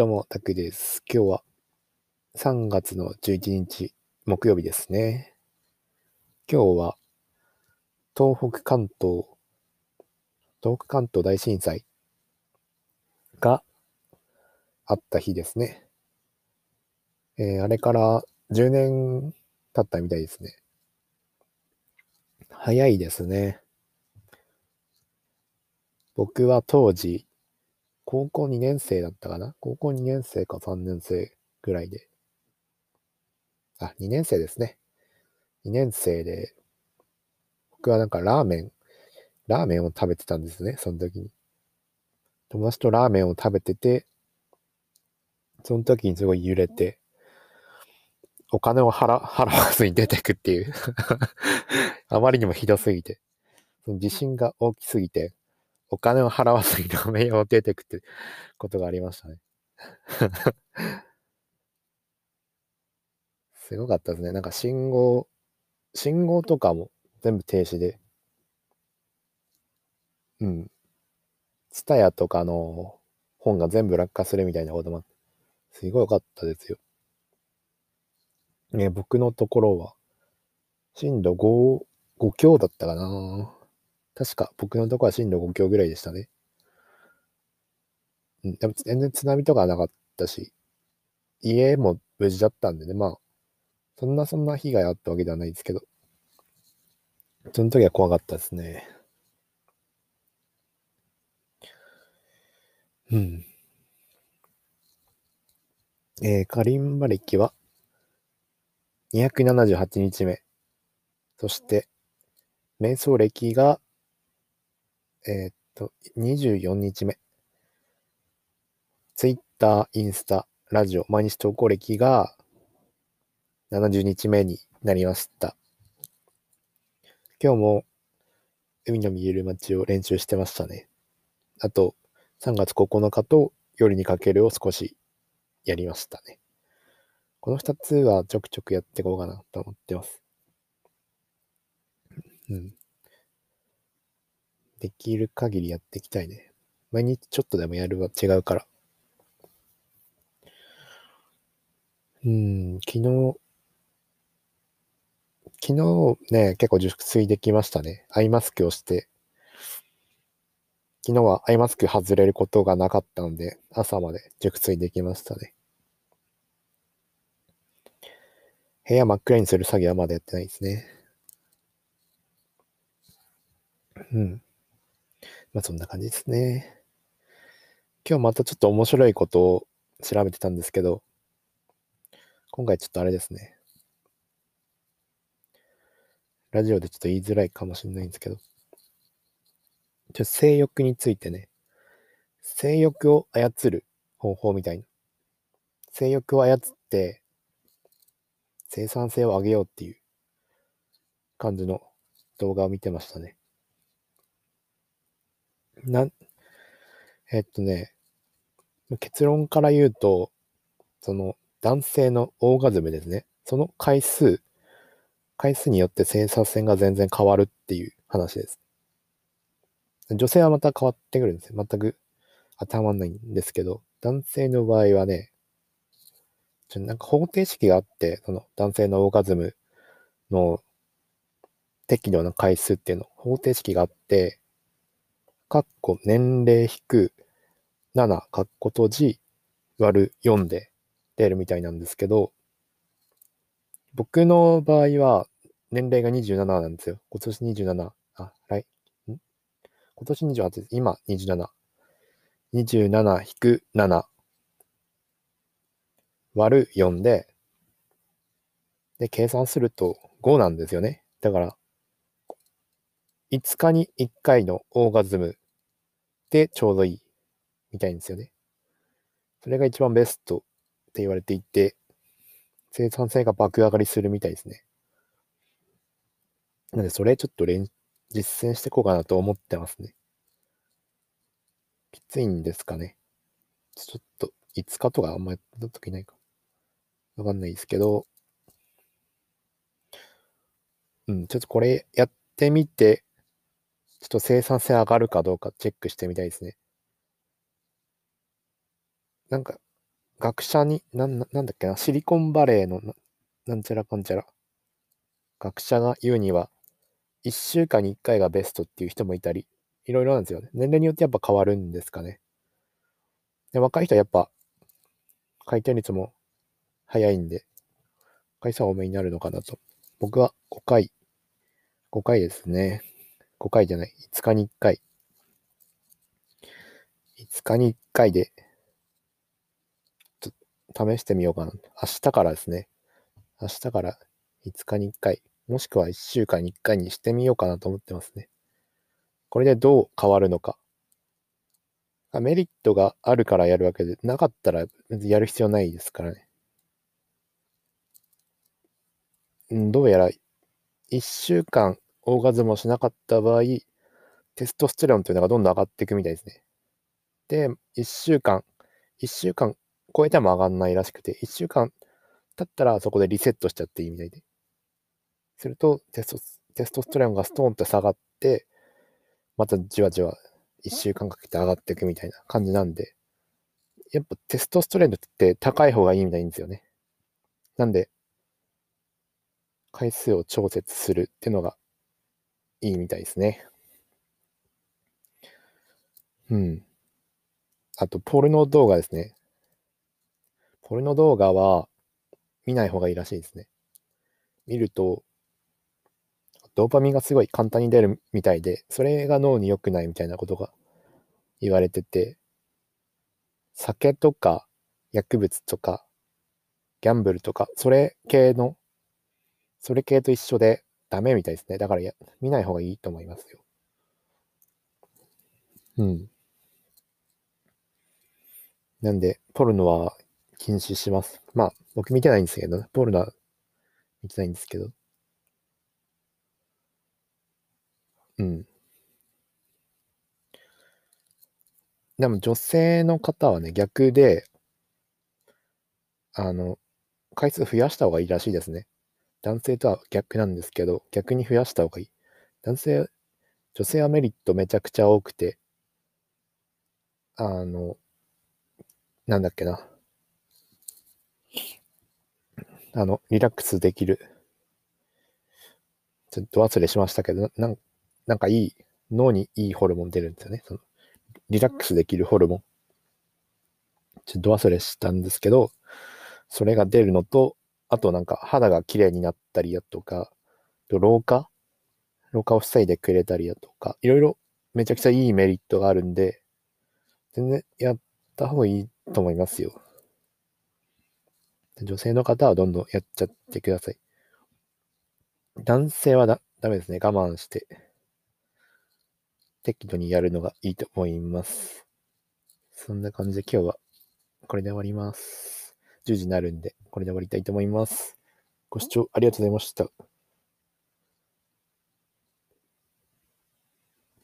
どうも、タクです。今日は3月の11日、木曜日ですね。今日は東北関東、東北関東大震災があった日ですね。えー、あれから10年経ったみたいですね。早いですね。僕は当時、高校2年生だったかな？高校2年生か3年生ぐらいで。あ、2年生ですね。2年生で、僕はなんかラーメン、ラーメンを食べてたんですね、その時に。友達とラーメンを食べてて、その時にすごい揺れて、お金を払 払わずに出てくっていう あまりにもひどすぎて、その地震が大きすぎて、お金を払わずにラーメンを出てくってことがありましたね。すごかったですね。なんか信号、信号とかも全部停止で。うん。ツタヤとかの本が全部落下するみたいなことも、すごい良かったですよ。ね、僕のところは、震度5、5強だったかな確か僕のとこは震度5強ぐらいでしたね。うん、でも全然津波とかはなかったし、家も無事だったんでね、まあ、そんなそんな被害あったわけではないですけど、その時は怖かったですね。うん。えー、カリンバ歴は278日目。そして、瞑想歴がえー、っと、24日目。ツイッター、インスタ、ラジオ、毎日投稿歴が70日目になりました。今日も海の見える街を練習してましたね。あと、3月9日と夜にかけるを少しやりましたね。この2つはちょくちょくやっていこうかなと思ってます。うん。できる限りやっていきたいね。毎日ちょっとでもやるは違うから。うん、昨日、昨日ね、結構熟睡できましたね。アイマスクをして。昨日はアイマスク外れることがなかったので、朝まで熟睡できましたね。部屋真っ暗にする作業はまだやってないですね。うん。まあそんな感じですね。今日またちょっと面白いことを調べてたんですけど、今回ちょっとあれですね。ラジオでちょっと言いづらいかもしれないんですけど、ちょ性欲についてね、性欲を操る方法みたいな。性欲を操って生産性を上げようっていう感じの動画を見てましたね。な、えっとね、結論から言うと、その男性のオーガズムですね。その回数、回数によって生産性が全然変わるっていう話です。女性はまた変わってくるんですよ。全く当てはまんないんですけど、男性の場合はね、ちょなんか方程式があって、その男性のオーガズムの適度な回数っていうの、方程式があって、かっこ年齢引く7、かっこ閉じ、割る4で出るみたいなんですけど、僕の場合は年齢が27なんですよ。今年27。あ、来、ん？今年28です。今27。27引く7割る4で、で、計算すると5なんですよね。だから、5日に1回のオーガズムでちょうどいいみたいんですよね。それが一番ベストって言われていて、生産性が爆上がりするみたいですね。なので、それちょっと練実践していこうかなと思ってますね。きついんですかね。ちょっと、5日とかあんまやった時ないか。わかんないですけど、うん、ちょっとこれやってみて、ちょっと生産性上がるかどうかチェックしてみたいですね。なんか、学者に、なんなんだっけな、シリコンバレーのななんちゃらかんちゃら、学者が言うには、1週間に1回がベストっていう人もいたり、いろいろなんですよね。年齢によってやっぱ変わるんですかね。で、若い人はやっぱ、回転率も早いんで、回数は多めになるのかなと。僕は5回、5回ですね。5回じゃない、5日に1回。5日に1回で、ちょっと試してみようかな。明日からですね。明日から5日に1回、もしくは1週間に1回にしてみようかなと思ってますね。これでどう変わるのか。メリットがあるからやるわけで、なかったらやる必要ないですからね。どうやら、1週間オーガズムをしなかった場合、テストステロンというのがどんどん上がっていくみたいですね。で、1週間、1週間超えても上がんないらしくて、1週間経ったらそこでリセットしちゃっていいみたいで。するとテスト、テストステロンがストーンって下がって、またじわじわ1週間かけて上がっていくみたいな感じなんで、やっぱテストストレンドって高い方がいいみたいんですよね。なんで、回数を調節するっていうのがいいみたいですね。うん。あと、ポルノ動画ですね。ポルノ動画は見ない方がいいらしいですね。見ると、ドーパミンがすごい簡単に出るみたいで、それが脳に良くないみたいなことが言われてて、酒とか薬物とかギャンブルとか、それ系の、それ系と一緒でダメみたいですね。だからや見ない方がいいと思いますよ。うん。なんで、ポルノは禁止します。まあ、僕見てないんですけど、ポルノは見てないんですけど。うん。でも女性の方はね、逆で、あの、回数増やした方がいいらしいですね。男性とは逆なんですけど、逆に増やした方がいい。男性、女性はメリットめちゃくちゃ多くて、あの、なんだっけな。あの、リラックスできる。ちょっと忘れしましたけど、なんなんかいい、脳にいいホルモン出るんですよね。そのリラックスできるホルモン。ちょっと忘れしたんですけど、それが出るのと、あとなんか肌が綺麗になったりだとか、老化老化を防いでくれたりだとか、いろいろめちゃくちゃいいメリットがあるんで、全然やった方がいいと思いますよ。女性の方はどんどんやっちゃってください。男性はだダメですね。我慢して。適度にやるのがいいと思います。そんな感じで今日はこれで終わります。10時になるんで、これで終わりたいと思います。ご視聴ありがとうございました。